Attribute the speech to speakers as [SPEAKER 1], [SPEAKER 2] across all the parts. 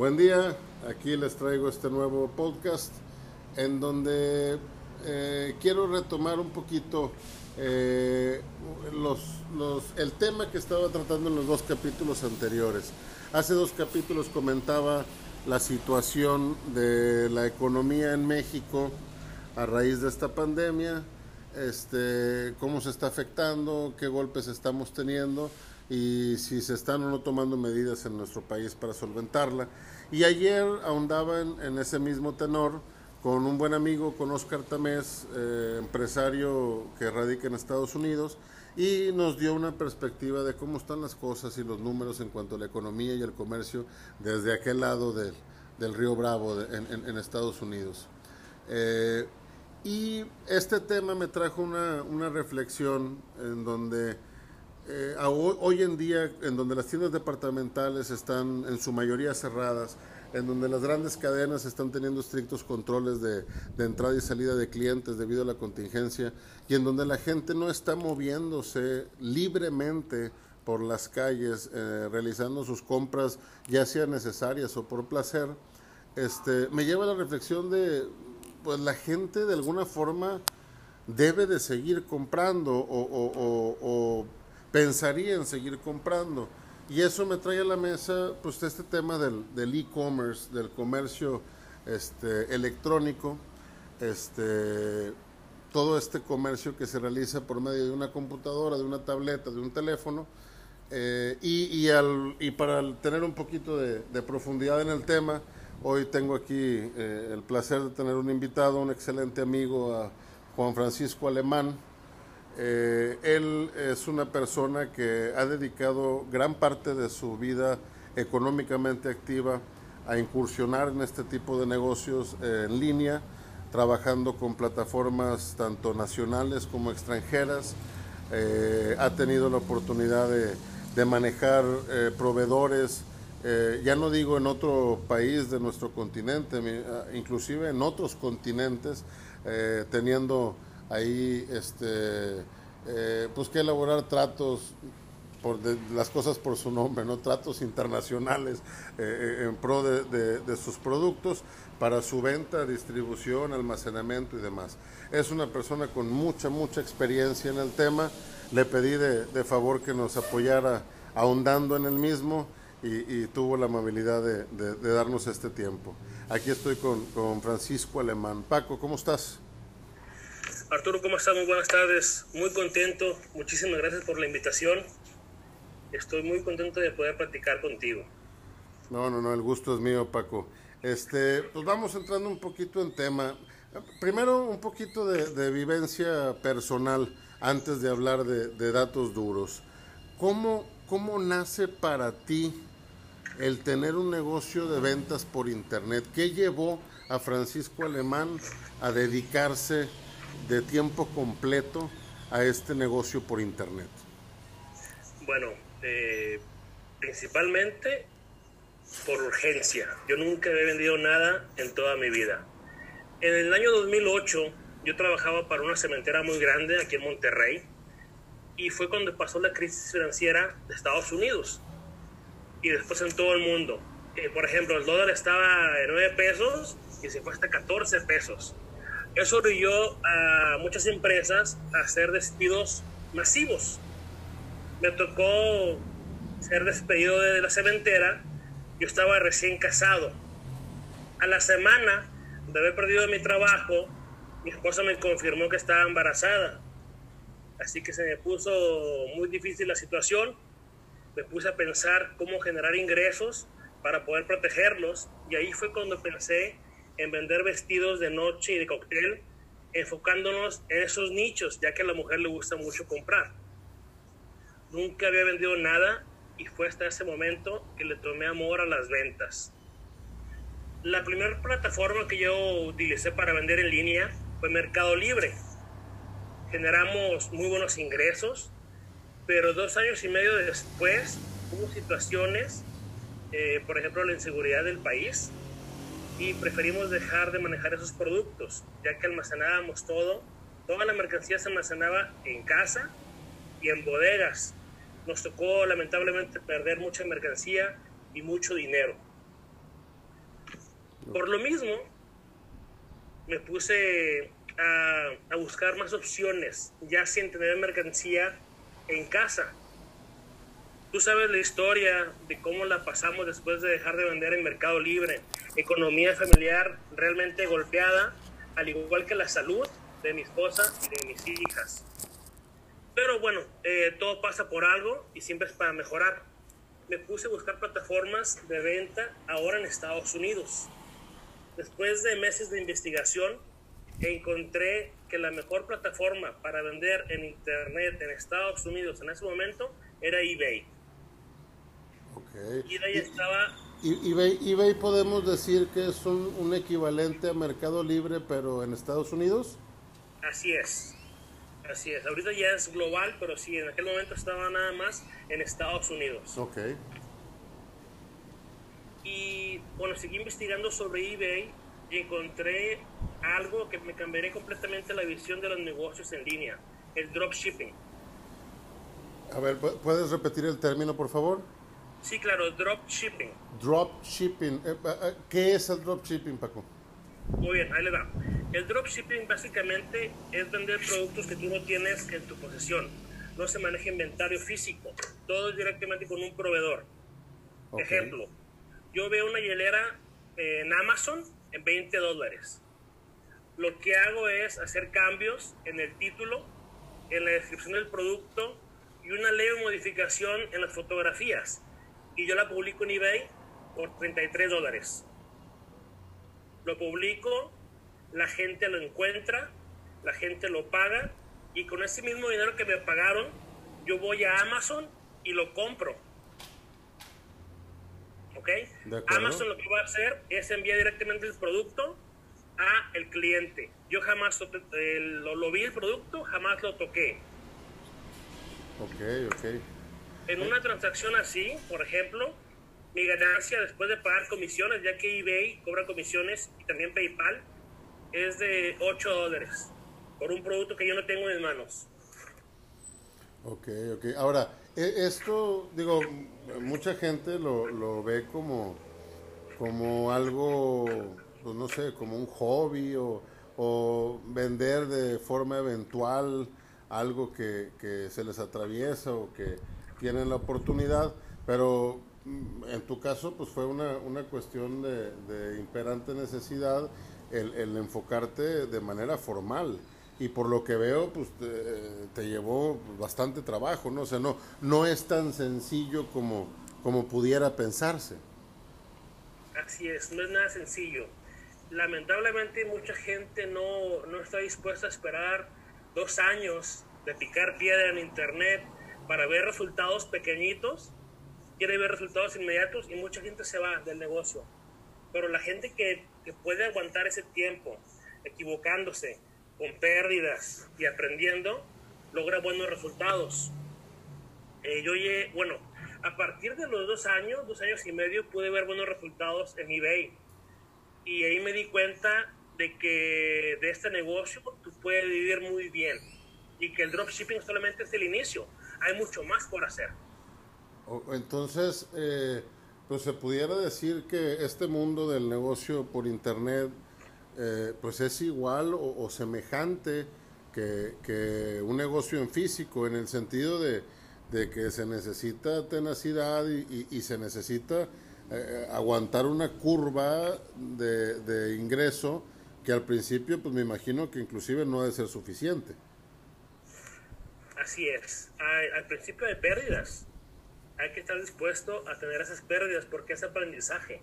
[SPEAKER 1] Buen día, aquí les traigo este nuevo podcast en donde eh, quiero retomar un poquito eh, los, el tema que estaba tratando en los dos capítulos anteriores. Hace dos capítulos comentaba la situación de la economía en México a raíz de esta pandemia, este, cómo se está afectando, qué golpes estamos teniendo y si se están o no tomando medidas en nuestro país para solventarla. Y ayer ahondaba en, ese mismo tenor con un buen amigo, con Oscar Tamés, eh, empresario que radica en Estados Unidos, y nos dio una perspectiva de cómo están las cosas y los números en cuanto a la economía y el comercio desde aquel lado del, del río Bravo en, Estados Unidos. Eh, y este tema me trajo una, una reflexión en donde eh, hoy en día, en donde las tiendas departamentales están en su mayoría cerradas, en donde las grandes cadenas están teniendo estrictos controles de, entrada y salida de clientes debido a la contingencia, y en donde la gente no está moviéndose libremente por las calles, eh, realizando sus compras, ya sean necesarias o por placer, este, me lleva a la reflexión de, pues la gente de alguna forma debe de seguir comprando o pensaría en seguir comprando. Y eso me trae a la mesa pues este tema del e-commerce, del comercio este, electrónico, este, todo este comercio que se realiza por medio de una computadora, de una tableta, de un teléfono. Eh, y, y, al, y, para tener un poquito de, profundidad en el tema, hoy tengo aquí eh, el placer de tener un invitado, un excelente amigo, a Juan Francisco Alemán, eh, él es una persona que ha dedicado gran parte de su vida económicamente activa a incursionar en este tipo de negocios eh, en línea, trabajando con plataformas tanto nacionales como extranjeras. Eh, ha tenido la oportunidad de, manejar proveedores, ya no digo en otro país de nuestro continente, inclusive en otros continentes, teniendo ahí este, eh, pues que elaborar tratos por las cosas por su nombre, no tratos internacionales eh, eh, en pro de, sus productos para su venta, distribución, almacenamiento y demás. Es una persona con mucha, mucha experiencia en el tema. Le pedí de, favor que nos apoyara ahondando en el mismo y, tuvo la amabilidad de, darnos este tiempo. Aquí estoy con, con Francisco Alemán. Paco, ¿cómo estás?
[SPEAKER 2] Arturo, ¿cómo estás? Muy buenas tardes. Muy contento. Muchísimas gracias por la invitación. Estoy muy contento de poder platicar contigo.
[SPEAKER 1] No, no, no, el gusto es mío, Paco. Este, pues vamos entrando un poquito en tema. Primero, un poquito de, vivencia personal antes de hablar de, datos duros. ¿Cómo, ¿Cómo nace para ti el tener un negocio de ventas por Internet? ¿Qué llevó a Francisco Alemán a dedicarse de tiempo completo a este negocio por internet?
[SPEAKER 2] Bueno, eh, principalmente por urgencia. Yo nunca he vendido nada en toda mi vida. En el año 2008 yo trabajaba para una cementera muy grande aquí en Monterrey y fue cuando pasó la crisis financiera de Estados Unidos y después en todo el mundo. Eh, por ejemplo, el dólar estaba en 9 pesos y se fue hasta 14 pesos. Eso orilló a muchas empresas a hacer despidos masivos. Me tocó ser despedido de la cementera. Yo estaba recién casado. A la semana de haber perdido mi trabajo, mi esposa me confirmó que estaba embarazada. Así que se me puso muy difícil la situación. Me puse a pensar cómo generar ingresos para poder protegerlos. Y ahí fue cuando pensé en vender vestidos de noche y de cóctel, enfocándonos en esos nichos, ya que a la mujer le gusta mucho comprar. Nunca había vendido nada y fue hasta ese momento que le tomé amor a las ventas. La primera plataforma que yo utilicé para vender en línea fue Mercado Libre. Generamos muy buenos ingresos, pero dos años y medio después hubo situaciones, eh, por ejemplo, la inseguridad del país, y preferimos dejar de manejar esos productos, ya que almacenábamos todo, toda la mercancía se almacenaba en casa y en bodegas. Nos tocó lamentablemente perder mucha mercancía y mucho dinero. Por lo mismo, me puse a, buscar más opciones, ya sin tener mercancía en casa. Tú sabes la historia de cómo la pasamos después de dejar de vender en Mercado Libre. Economía familiar realmente golpeada, al igual que la salud de mi esposa y de mis hijas. Pero bueno, eh, todo pasa por algo y siempre es para mejorar. Me puse a buscar plataformas de venta ahora en Estados Unidos. Después de meses de investigación, encontré que la mejor plataforma para vender en Internet en Estados Unidos en ese momento era eBay.
[SPEAKER 1] Okay.
[SPEAKER 2] eBay estaba...
[SPEAKER 1] eBay, eBay podemos decir que es un, un equivalente a Mercado Libre, pero en Estados Unidos.
[SPEAKER 2] Así es. Así es. Ahorita ya es global, pero sí, en aquel momento estaba nada más en Estados Unidos.
[SPEAKER 1] Ok.
[SPEAKER 2] Y bueno, seguí investigando sobre eBay y encontré algo que me cambiaría completamente la visión de los negocios en línea, el dropshipping.
[SPEAKER 1] A ver, ¿puedes repetir el término, por favor?
[SPEAKER 2] Sí, claro, dropshipping.
[SPEAKER 1] Dropshipping. Eh, eh, ¿Qué es el dropshipping, Paco?
[SPEAKER 2] Muy bien, ahí le va. El dropshipping básicamente es vender productos que tú no tienes en tu posesión. No se maneja inventario físico. Todo es directamente con un proveedor. Ejemplo, yo veo una hielera en Amazon en 20 dólares. Lo que hago es hacer cambios en el título, en la descripción del producto y una leve modificación en las fotografías. Y yo la publico en eBay por 33 dólares. Lo publico, la gente lo encuentra, la gente lo paga y con ese mismo dinero que me pagaron, yo voy a Amazon y lo compro. ¿Ok? Amazon lo que va a hacer es enviar directamente el producto a el cliente. Yo jamás lo, lo, vi el producto, jamás lo toqué.
[SPEAKER 1] Ok, ok.
[SPEAKER 2] En una transacción así, por ejemplo, mi ganancia después de pagar comisiones, ya que eBay cobra comisiones y también PayPal, es de 8 dólares por un producto que yo no tengo en manos.
[SPEAKER 1] Ok, ok. Ahora, e, esto, digo, mucha gente lo, lo ve como, como algo, pues no sé, como un hobby o, o vender de forma eventual algo que, que se les atraviesa o que tienen la oportunidad, pero mm, en tu caso, pues fue una, una cuestión de, de imperante necesidad el, el, enfocarte de manera formal. Y por lo que veo, pues te, te, llevó bastante trabajo, ¿no? O sea, no, no es tan sencillo como, como pudiera pensarse.
[SPEAKER 2] Así es, no es nada sencillo. Lamentablemente mucha gente no, no está dispuesta a esperar dos años de picar piedra en internet para ver resultados pequeñitos, quiere ver resultados inmediatos y mucha gente se va del negocio. Pero la gente que, puede aguantar ese tiempo, equivocándose, con pérdidas y aprendiendo, logra buenos resultados. Eh, yo, bueno, a partir de los dos años, dos años y medio, pude ver buenos resultados en eBay. Y ahí me di cuenta de que de este negocio tú puedes vivir muy bien y que el dropshipping solamente es el inicio. Hay mucho más por hacer.
[SPEAKER 1] Entonces, eh, pues se pudiera decir que este mundo del negocio por internet, eh, pues es igual o, semejante que, un negocio en físico, en el sentido de, que se necesita tenacidad y, y, y se necesita eh, aguantar una curva de, de, ingreso que al principio, pues me imagino que inclusive no debe ser suficiente.
[SPEAKER 2] Así es, al, al principio de pérdidas, hay que estar dispuesto a tener esas pérdidas porque es aprendizaje.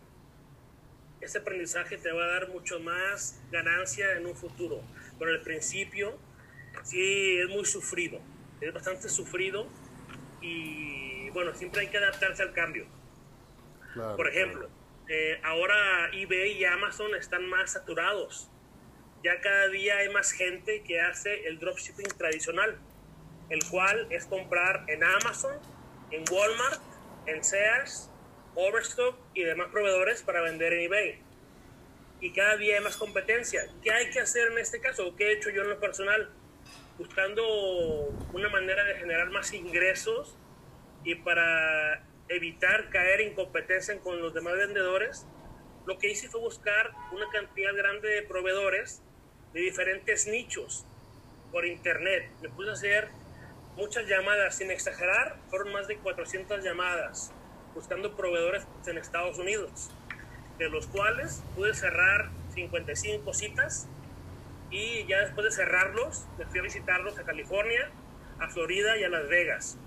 [SPEAKER 2] Ese aprendizaje te va a dar mucho más ganancia en un futuro. Pero al principio sí es muy sufrido, es bastante sufrido y bueno, siempre hay que adaptarse al cambio. Claro, Por ejemplo, claro. eh, ahora eBay y Amazon están más saturados. Ya cada día hay más gente que hace el dropshipping tradicional, el cual es comprar en Amazon en Walmart, en Sears, Overstock y demás proveedores para vender en eBay. Y cada día hay más competencia. ¿Qué hay que hacer en este caso? ¿Qué he hecho yo en lo personal? Buscando una manera de generar más ingresos y para evitar caer en competencia con los demás vendedores, lo que hice fue buscar una cantidad grande de proveedores de diferentes nichos por internet. Me puse a hacer muchas llamadas, sin exagerar, fueron más de 400 llamadas buscando proveedores en Estados Unidos, de los cuales pude cerrar 55 citas y ya después de cerrarlos, me fui a visitarlos a California, a Florida y a Las Vegas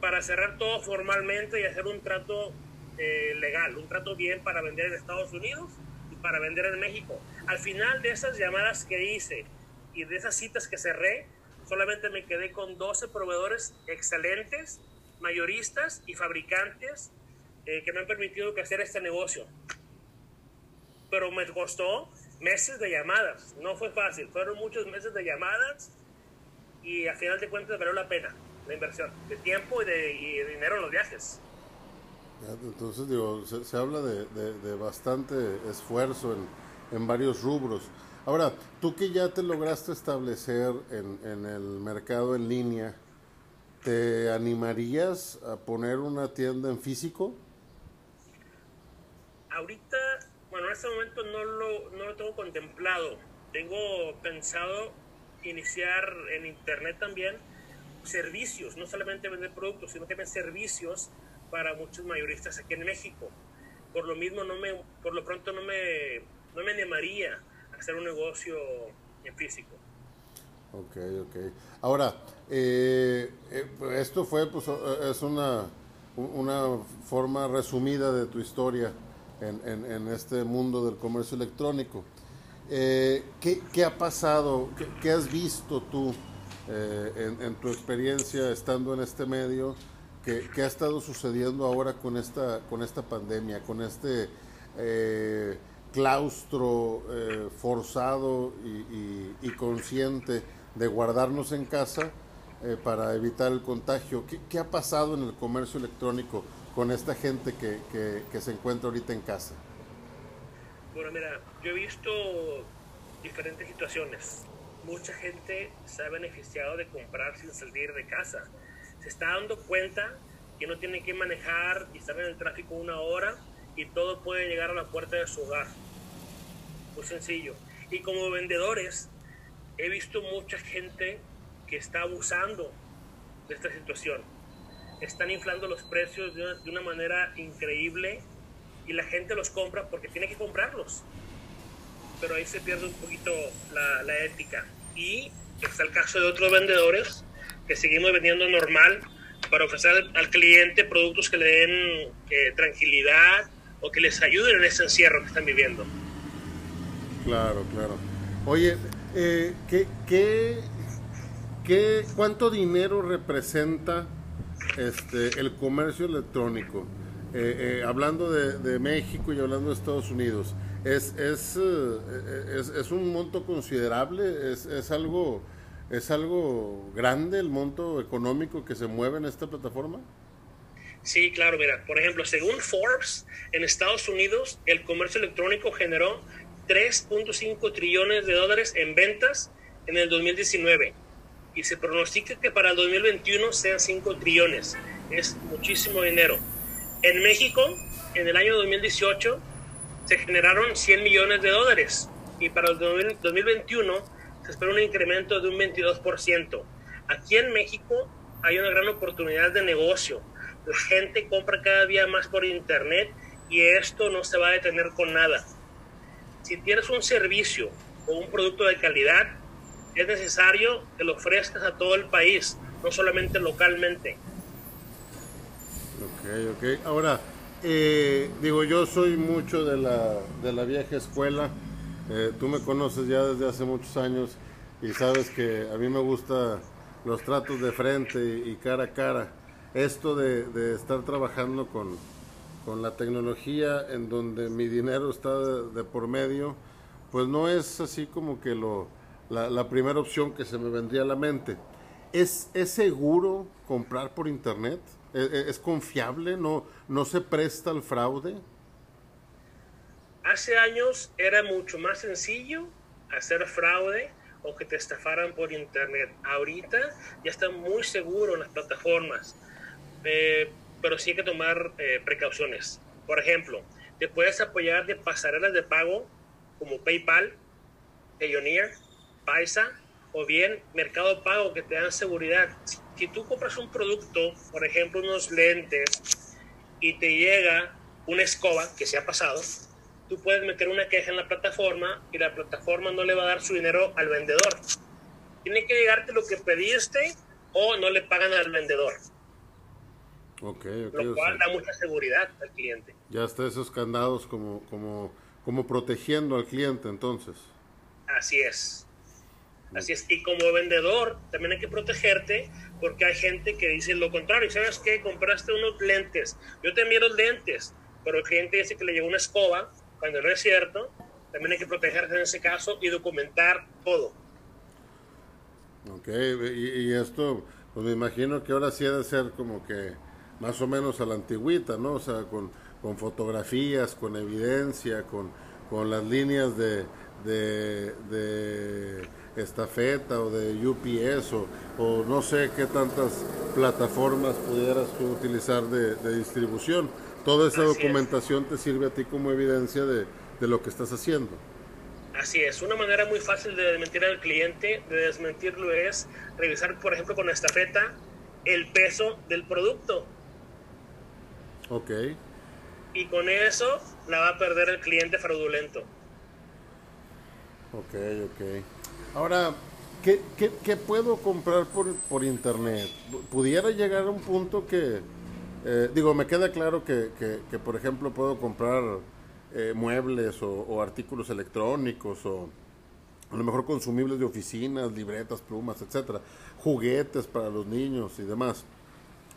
[SPEAKER 2] para cerrar todo formalmente y hacer un trato eh, legal, un trato bien para vender en Estados Unidos y para vender en México. Al final de esas llamadas que hice y de esas citas que cerré, solamente me quedé con 12 proveedores excelentes, mayoristas y fabricantes eh, que me han permitido hacer este negocio. Pero me costó meses de llamadas, no fue fácil, fueron muchos meses de llamadas y al final de cuentas valió la pena la inversión de tiempo y de, dinero en los viajes.
[SPEAKER 1] Entonces, digo, se, habla de, de, bastante esfuerzo en, en, varios rubros. Ahora, tú que ya te lograste establecer en, en, el mercado en línea, ¿te animarías a poner una tienda en físico?
[SPEAKER 2] Ahorita, bueno, en este momento no lo, no lo tengo contemplado. Tengo pensado iniciar en internet también servicios, no solamente vender productos, sino también servicios para muchos mayoristas aquí en México. Por lo mismo, no me, por lo pronto no me, no me animaría hacer un negocio en físico.
[SPEAKER 1] Ok, ok. Ahora, eh, eh, esto fue, pues, eh, es una, una forma resumida de tu historia en, en, en este mundo del comercio electrónico. ¿qué, ¿qué, ha pasado? ¿Qué, ¿Qué, has visto tú eh, en, tu experiencia estando en este medio, ¿qué, ha estado sucediendo ahora con esta, con esta pandemia, con este claustro eh, forzado y, consciente de guardarnos en casa para evitar el contagio? ¿Qué, ha pasado en el comercio electrónico con esta gente que, que se encuentra ahorita en casa?
[SPEAKER 2] Bueno, mira, yo he visto diferentes situaciones mucha gente se ha beneficiado de comprar sin salir de casa. Se está dando cuenta que no tiene que manejar y estar en el tráfico una hora y todo puede llegar a la puerta de su hogar. Muy sencillo. Y como vendedores, he visto mucha gente que está abusando de esta situación. Están inflando los precios de una, manera increíble y la gente los compra porque tiene que comprarlos. Pero ahí se pierde un poquito la, la ética y está el caso de otros vendedores que seguimos vendiendo normal para ofrecer al cliente productos que le den eh, tranquilidad o que les ayuden en ese encierro que están viviendo.
[SPEAKER 1] Claro, claro. Oye, eh, ¿qué, qué, qué, cuánto dinero representa este, el comercio electrónico? Eh, hablando de, México y hablando de Estados Unidos, es, es, eh, es, es un monto considerable, es, es, algo, es algo grande el monto económico que se mueve en esta plataforma.
[SPEAKER 2] Sí, claro, mira, por ejemplo, según Forbes, en Estados Unidos el comercio electrónico generó 3.5 trillones de dólares en ventas en el 2019 y se pronostica que para el 2021 sean 5 trillones. Es muchísimo dinero. En México, en el año 2018, se generaron 100 millones de dólares y para el 2021 se espera un incremento de un 22%. Aquí en México hay una gran oportunidad de negocio. La gente compra cada día más por internet y esto no se va a detener con nada. Si tienes un servicio o un producto de calidad, es necesario que lo ofrezcas a todo el país, no solamente localmente.
[SPEAKER 1] Ok, ok. Ahora, eh, digo, yo soy mucho de la, de la vieja escuela. Eh, tú me conoces ya desde hace muchos años y sabes que a mí me gusta los tratos de frente y, cara a cara. Esto de, estar trabajando con, la tecnología en donde mi dinero está de, por medio, pues no es así como que lo, la, la, primera opción que se me vendría a la mente. ¿Es, ¿Es seguro comprar por internet? ¿Es, confiable? ¿No, ¿No se presta al fraude?
[SPEAKER 2] Hace años era mucho más sencillo hacer fraude o que te estafaran por internet. Ahorita ya está muy seguro en las plataformas, pero sí hay que tomar eh, precauciones. Por ejemplo, te puedes apoyar de pasarelas de pago como PayPal, Payoneer, Paisa o bien Mercado Pago que te dan seguridad. Si tú compras un producto, por ejemplo unos lentes, y te llega una escoba que se ha pasado, tú puedes meter una queja en la plataforma y la plataforma no le va a dar su dinero al vendedor. Tiene que llegarte lo que pediste o no le pagan al vendedor.
[SPEAKER 1] Okay,
[SPEAKER 2] lo cual da mucha seguridad al cliente.
[SPEAKER 1] Ya está esos candados como, como, como protegiendo al cliente entonces.
[SPEAKER 2] Así es. Así es. Y como vendedor también hay que protegerte porque hay gente que dice lo contrario. ¿Sabes qué? Compraste unos lentes. Yo te envío los lentes, pero el cliente dice que le llegó una escoba cuando no es cierto. También hay que protegerse en ese caso y documentar todo.
[SPEAKER 1] Ok, y, y esto, pues me imagino que ahora sí ha de ser como que más o menos a la antigüita, ¿no? O sea, con, con fotografías, con evidencia, con, con las líneas de, de, de, estafeta o de UPS o, o, no sé qué tantas plataformas pudieras tú utilizar de, de distribución. Toda esa documentación te sirve a ti como evidencia de, de lo que estás haciendo.
[SPEAKER 2] Así es, una manera muy fácil de desmentir al cliente, de desmentirlo es revisar, por ejemplo, con la estafeta el peso del producto
[SPEAKER 1] Ok.
[SPEAKER 2] Y con eso la va a perder el cliente fraudulento.
[SPEAKER 1] Ok, ok. Ahora, ¿qué, qué, qué puedo comprar por, por, internet? ¿Pudiera llegar a un punto que, eh, digo, me queda claro que, que, que, por ejemplo, puedo comprar eh, muebles o, o, artículos electrónicos o a lo mejor consumibles de oficinas, libretas, plumas, etcétera, juguetes para los niños y demás.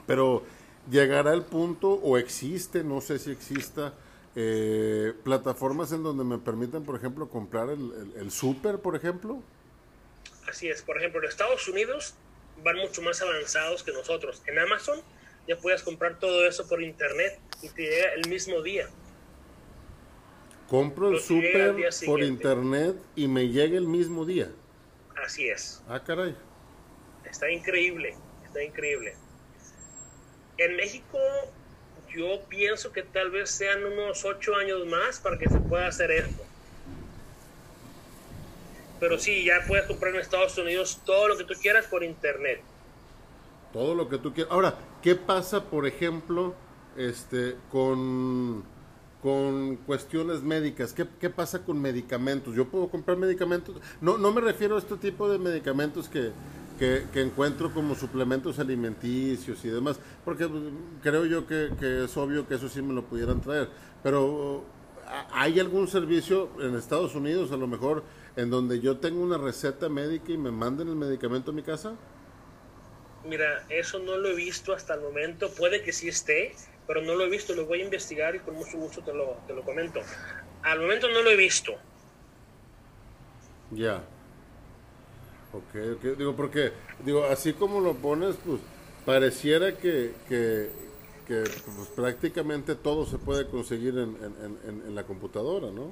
[SPEAKER 1] Pero llegará el punto o existe, no sé si exista, eh, plataformas en donde me permitan, por ejemplo, comprar el, el, el súper, por ejemplo.
[SPEAKER 2] Así es, por ejemplo, en Estados Unidos van mucho más avanzados que nosotros. En Amazon ya puedes comprar todo eso por internet y te llega el mismo día.
[SPEAKER 1] Compro el súper por internet y me llega el mismo día.
[SPEAKER 2] Así es.
[SPEAKER 1] Ah, caray.
[SPEAKER 2] Está increíble, está increíble. En México yo pienso que tal vez sean unos ocho años más para que se pueda hacer esto. Pero sí, ya puedes comprar en Estados Unidos todo lo que tú quieras por internet.
[SPEAKER 1] Todo lo que tú quieras. Ahora, ¿qué pasa, por ejemplo, este, con, con cuestiones médicas? ¿Qué, ¿Qué, pasa con medicamentos? ¿Yo puedo comprar medicamentos? No, no me refiero a este tipo de medicamentos que, que, que, encuentro como suplementos alimenticios y demás, porque creo yo que, que, es obvio que eso sí me lo pudieran traer, pero ¿hay algún servicio en Estados Unidos a lo mejor en donde yo tengo una receta médica y me manden el medicamento a mi casa?
[SPEAKER 2] Mira, eso no lo he visto hasta el momento, puede que sí esté, pero no lo he visto, lo voy a investigar y con mucho gusto te lo, te lo comento. Al momento no lo he visto.
[SPEAKER 1] Ya. Yeah. Ok, ok, digo, porque, digo, así como lo pones, pues pareciera que, que, pues, prácticamente todo se puede conseguir en, en, la computadora, ¿no?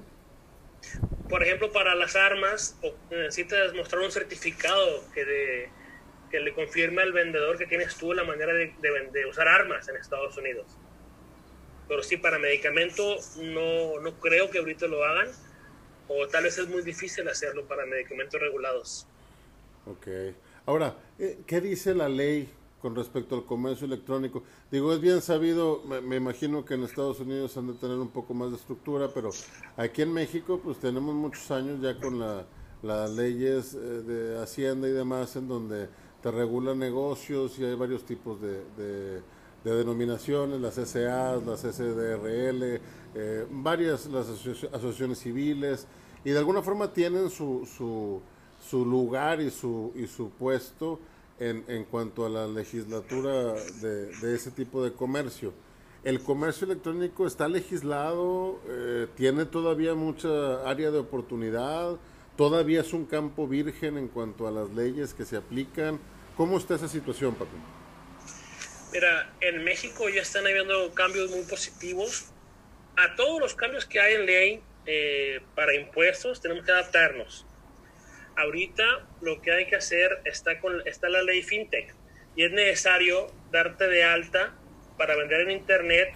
[SPEAKER 2] Por ejemplo, para las armas, necesitas mostrar un certificado que, que le confirme al vendedor que tienes tú la manera de, de, usar armas en Estados Unidos. Pero sí, para medicamentos no, no creo que ahorita lo hagan, o tal vez es muy difícil hacerlo para medicamentos regulados.
[SPEAKER 1] Ok. Ahora, eh, ¿qué dice la ley con respecto al comercio electrónico? Digo, es bien sabido, me, imagino que en Estados Unidos han de tener un poco más de estructura, pero aquí en México pues tenemos muchos años ya con la, las leyes eh, de Hacienda y demás en donde te regulan negocios y hay varios tipos de, de, de denominaciones, las SA, las SDRL, eh, varias las asociaciones civiles y de alguna forma tienen su... su su lugar y su, y su puesto en, en cuanto a la legislatura de, de, ese tipo de comercio. ¿El comercio electrónico está legislado? Eh, ¿Tiene todavía mucha área de oportunidad? ¿Todavía es un campo virgen en cuanto a las leyes que se aplican? ¿Cómo está esa situación, papi?
[SPEAKER 2] Mira, en México ya están habiendo cambios muy positivos. A todos los cambios que hay en ley eh, para impuestos tenemos que adaptarnos ahorita lo que hay que hacer está, con, está la ley FinTech y es necesario darte de alta para vender en Internet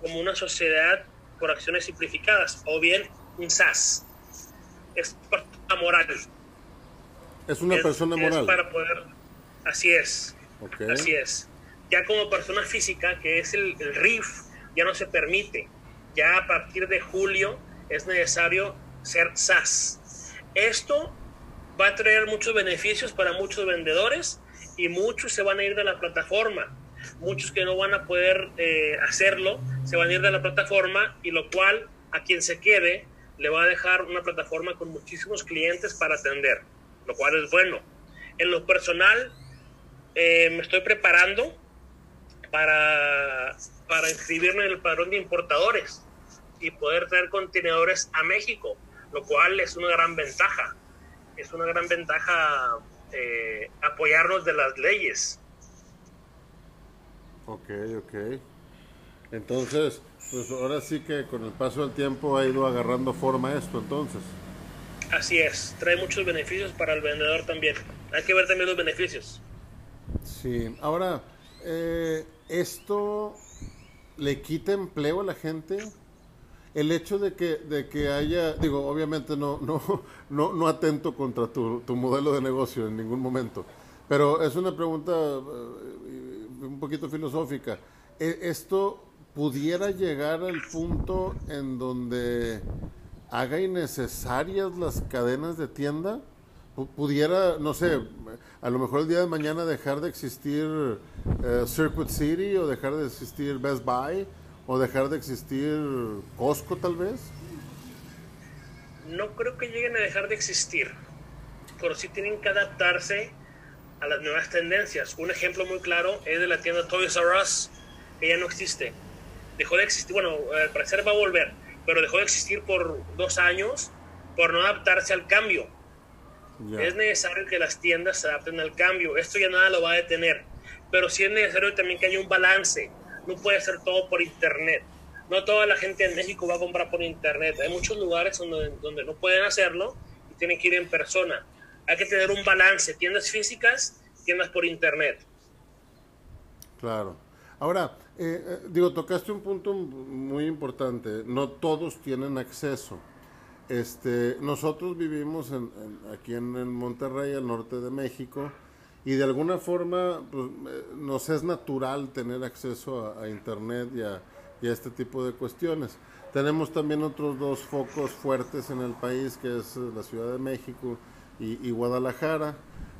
[SPEAKER 2] como una sociedad por acciones simplificadas o bien un SAS. Es persona moral.
[SPEAKER 1] Es una persona moral.
[SPEAKER 2] Es para poder, así es. Así es. Ya como persona física, que es el, el RIF, ya no se permite. Ya a partir de julio es necesario ser SAS. Esto va a traer muchos beneficios para muchos vendedores y muchos se van a ir de la plataforma. Muchos que no van a poder eh, hacerlo se van a ir de la plataforma y lo cual a quien se quede le va a dejar una plataforma con muchísimos clientes para atender, lo cual es bueno. En lo personal, eh, me estoy preparando para, para inscribirme en el padrón de importadores y poder traer contenedores a México, lo cual es una gran ventaja. Es una gran ventaja eh, apoyarnos de las leyes.
[SPEAKER 1] Ok, ok. Entonces, pues ahora sí que con el paso del tiempo ha ido agarrando forma esto, entonces.
[SPEAKER 2] Así es, trae muchos beneficios para el vendedor también. Hay que ver también los beneficios.
[SPEAKER 1] Sí, ahora, eh, ¿esto le quita empleo a la gente? El hecho de que, de que haya, digo, obviamente no, no, no, no atento contra tu, tu, modelo de negocio en ningún momento, pero es una pregunta eh, un poquito filosófica. E, ¿Esto pudiera llegar al punto en donde haga innecesarias las cadenas de tienda? pudiera, no sé, a lo mejor el día de mañana dejar de existir eh, Circuit City o dejar de existir Best Buy o dejar de existir Costco tal vez?
[SPEAKER 2] No creo que lleguen a dejar de existir, pero sí tienen que adaptarse a las nuevas tendencias. Un ejemplo muy claro es de la tienda Toys R Us, que ya no existe. Dejó de existir, bueno, al parecer va a volver, pero dejó de existir por dos años por no adaptarse al cambio. Es necesario que las tiendas se adapten al cambio. Esto ya nada lo va a detener. Pero sí es necesario también que haya un balance no puede ser todo por internet. No toda la gente en México va a comprar por internet. Hay muchos lugares donde, donde no pueden hacerlo y tienen que ir en persona. Hay que tener un balance, tiendas físicas, tiendas por internet.
[SPEAKER 1] Claro. Ahora, eh, eh, digo, tocaste un punto muy importante. No todos tienen acceso. Este, nosotros vivimos aquí en, en Monterrey, al norte de México y de alguna forma pues, eh, nos es natural tener acceso a, Internet y a, este tipo de cuestiones. Tenemos también otros dos focos fuertes en el país, que es eh, la Ciudad de México y, Guadalajara,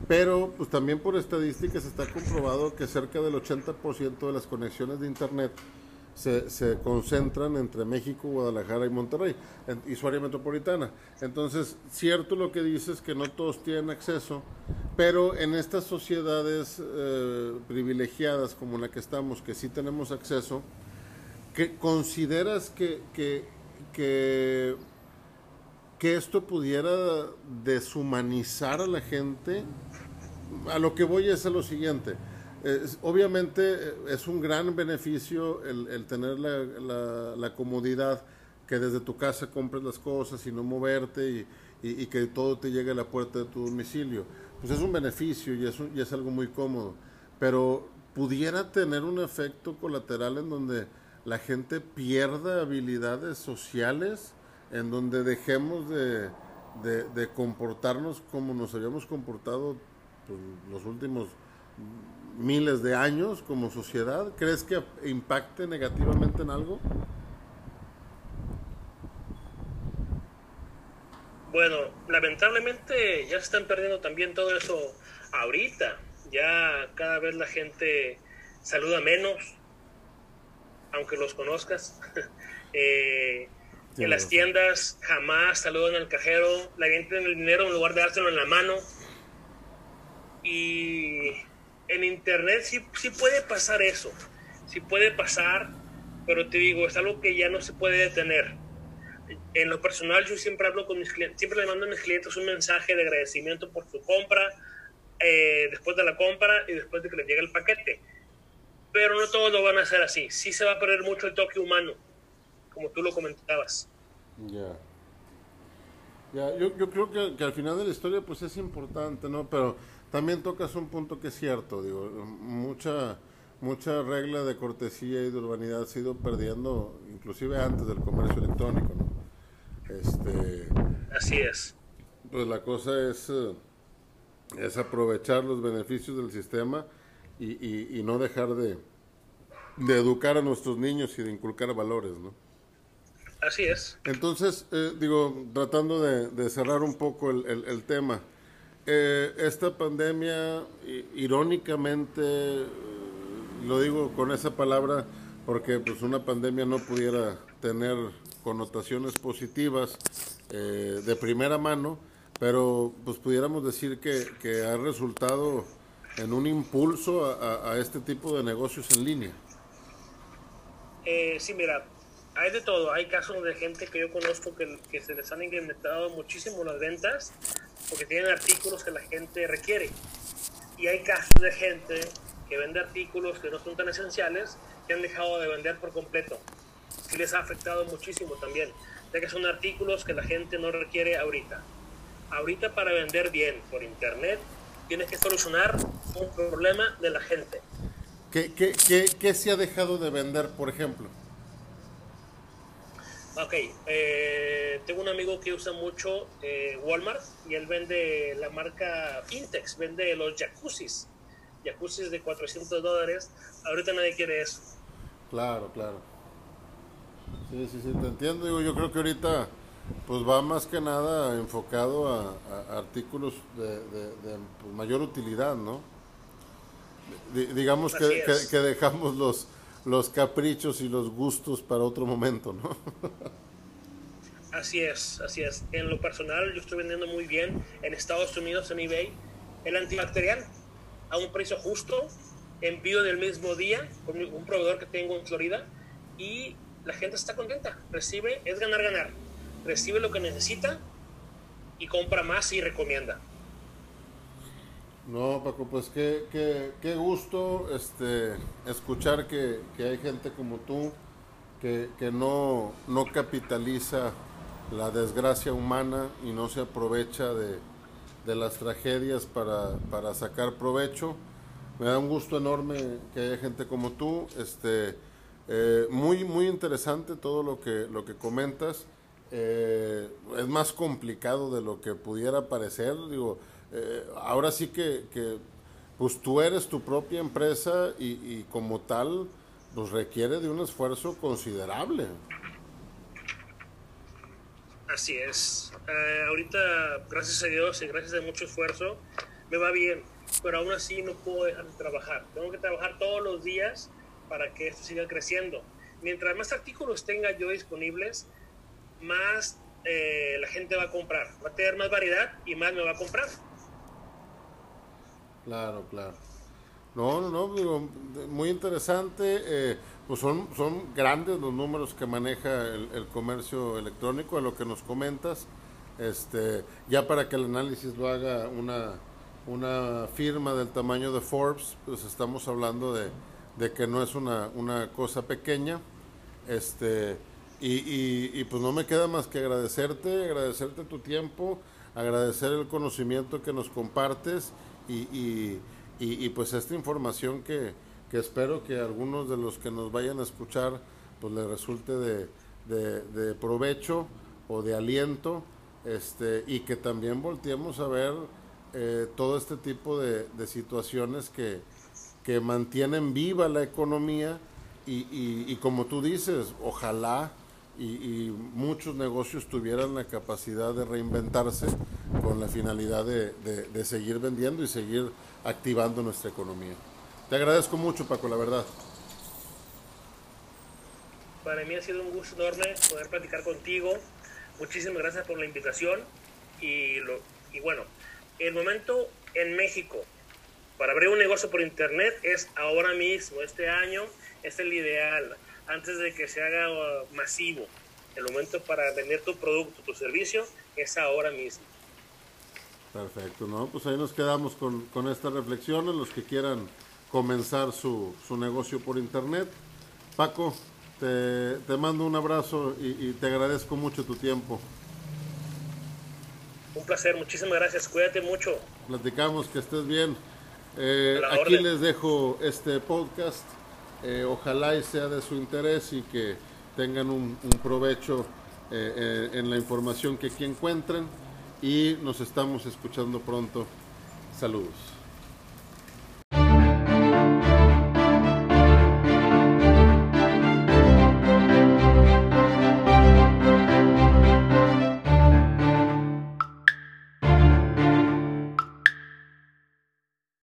[SPEAKER 1] pero pues también por estadísticas está comprobado que cerca del 80% de las conexiones de Internet se, se, concentran entre México, Guadalajara y Monterrey, y su área metropolitana. Entonces, cierto lo que dices que no todos tienen acceso, pero en estas sociedades eh, privilegiadas como la que estamos, que sí tenemos acceso, que ¿consideras que, que, que, que esto pudiera deshumanizar a la gente? A lo que voy es a lo siguiente obviamente eh, es un gran beneficio el, tener la, comodidad que desde tu casa compres las cosas y no moverte y, que todo te llegue a la puerta de tu domicilio. Pues es un beneficio y es, algo muy cómodo. Pero pudiera tener un efecto colateral en donde la gente pierda habilidades sociales, en donde dejemos de, de, comportarnos como nos habíamos comportado pues, los últimos miles de años como sociedad? ¿Crees que impacte negativamente en algo?
[SPEAKER 2] Bueno, lamentablemente ya se están perdiendo también todo eso ahorita. Ya cada vez la gente saluda menos, aunque los conozcas. eh, en las tiendas jamás saludan al cajero, la gente en el dinero en lugar de dárselo en la mano. Y en internet sí, sí puede pasar eso, sí puede pasar, pero te digo, es algo que ya no se puede detener. En lo personal, yo siempre hablo con mis clientes, siempre le mando a mis clientes un mensaje de agradecimiento por su compra, eh, después de la compra y después de que les llegue el paquete. Pero no todos lo van a hacer así. Sí se va a perder mucho el toque humano, como tú lo comentabas.
[SPEAKER 1] Ya. Ya, yo, yo creo que, que, al final de la historia pues es importante, ¿no? Pero también tocas un punto que es cierto, digo, mucha, mucha regla de cortesía y de urbanidad se ha ido perdiendo, inclusive antes del comercio electrónico, ¿no? Este,
[SPEAKER 2] Así es.
[SPEAKER 1] Pues la cosa es, eh, es aprovechar los beneficios del sistema y, y, no dejar de, de educar a nuestros niños y de inculcar valores, ¿no?
[SPEAKER 2] Así es.
[SPEAKER 1] Entonces, eh, digo, tratando de, de, cerrar un poco el, el, el tema, eh, esta pandemia, irónicamente, lo digo con esa palabra porque pues una pandemia no pudiera tener connotaciones positivas eh, de primera mano, pero pues pudiéramos decir que, que ha resultado en un impulso a, este tipo de negocios en línea.
[SPEAKER 2] Eh, sí, mira, hay de todo. Hay casos de gente que yo conozco que, que se les han incrementado muchísimo las ventas porque tienen artículos que la gente requiere. Y hay casos de gente que vende artículos que no son tan esenciales que han dejado de vender por completo. Sí les ha afectado muchísimo también, ya que son artículos que la gente no requiere ahorita. Ahorita para vender bien por internet tienes que solucionar un problema de la gente.
[SPEAKER 1] ¿Qué, qué, qué, qué se ha dejado de vender, por ejemplo?
[SPEAKER 2] Ok, eh, tengo un amigo que usa mucho eh, Walmart y él vende la marca Intex, vende los jacuzzis, jacuzzis de 400 dólares. Ahorita nadie quiere eso.
[SPEAKER 1] Claro, claro. Sí, sí, sí, te entiendo. Digo, yo creo que ahorita pues va más que nada enfocado a, a artículos de, de, de pues, mayor utilidad, ¿no? D digamos que, que, que dejamos los los caprichos y los gustos para otro momento, ¿no?
[SPEAKER 2] Así es, así es. En lo personal, yo estoy vendiendo muy bien en Estados Unidos, en eBay, el antibacterial a un precio justo, envío del mismo día con un proveedor que tengo en Florida y la gente está contenta. Recibe, es ganar, ganar. Recibe lo que necesita y compra más y recomienda.
[SPEAKER 1] No, Paco, pues qué, qué, qué gusto este, escuchar que, que, hay gente como tú que, que no, no, capitaliza la desgracia humana y no se aprovecha de, de las tragedias para, para, sacar provecho. Me da un gusto enorme que haya gente como tú. Este, eh, muy, muy interesante todo lo que, lo que comentas. Eh, es más complicado de lo que pudiera parecer. Digo, eh, ahora sí que, que, pues tú eres tu propia empresa y, y como tal, pues requiere de un esfuerzo considerable.
[SPEAKER 2] Así es. Eh, ahorita, gracias a Dios y gracias a mucho esfuerzo, me va bien, pero aún así no puedo dejar de trabajar. Tengo que trabajar todos los días para que esto siga creciendo. Mientras más artículos tenga yo disponibles, más eh, la gente va a comprar. Va a tener más variedad y más me va a comprar.
[SPEAKER 1] Claro, claro. No, no, no, digo, muy interesante. Eh, pues son, son grandes los números que maneja el, comercio electrónico, a lo que nos comentas. Este, ya para que el análisis lo haga una, una firma del tamaño de Forbes, pues estamos hablando de, de que no es una, una cosa pequeña. Este, y, y, y pues no me queda más que agradecerte, agradecerte tu tiempo, agradecer el conocimiento que nos compartes y, y, y, pues esta información que, que, espero que algunos de los que nos vayan a escuchar pues les resulte de, de, de provecho o de aliento este, y que también volteemos a ver eh, todo este tipo de, de situaciones que, que, mantienen viva la economía y, y como tú dices, ojalá y, y, muchos negocios tuvieran la capacidad de reinventarse con la finalidad de, de, de, seguir vendiendo y seguir activando nuestra economía. Te agradezco mucho, Paco, la verdad.
[SPEAKER 2] Para mí ha sido un gusto enorme poder platicar contigo. Muchísimas gracias por la invitación. Y, lo, y bueno, el momento en México para abrir un negocio por internet es ahora mismo, este año es el ideal antes de que se haga masivo. El momento para vender tu producto, tu servicio, es ahora mismo.
[SPEAKER 1] Perfecto, ¿no? Pues ahí nos quedamos con, con estas reflexiones, los que quieran comenzar su, su negocio por internet. Paco, te, te mando un abrazo y, y, te agradezco mucho tu tiempo.
[SPEAKER 2] Un placer, muchísimas gracias, cuídate mucho.
[SPEAKER 1] Platicamos, que estés bien. Eh, aquí
[SPEAKER 2] orden.
[SPEAKER 1] les dejo este podcast. Eh, ojalá y sea de su interés y que tengan un, un provecho eh, eh, en la información que aquí encuentren. Y nos estamos escuchando pronto. Saludos.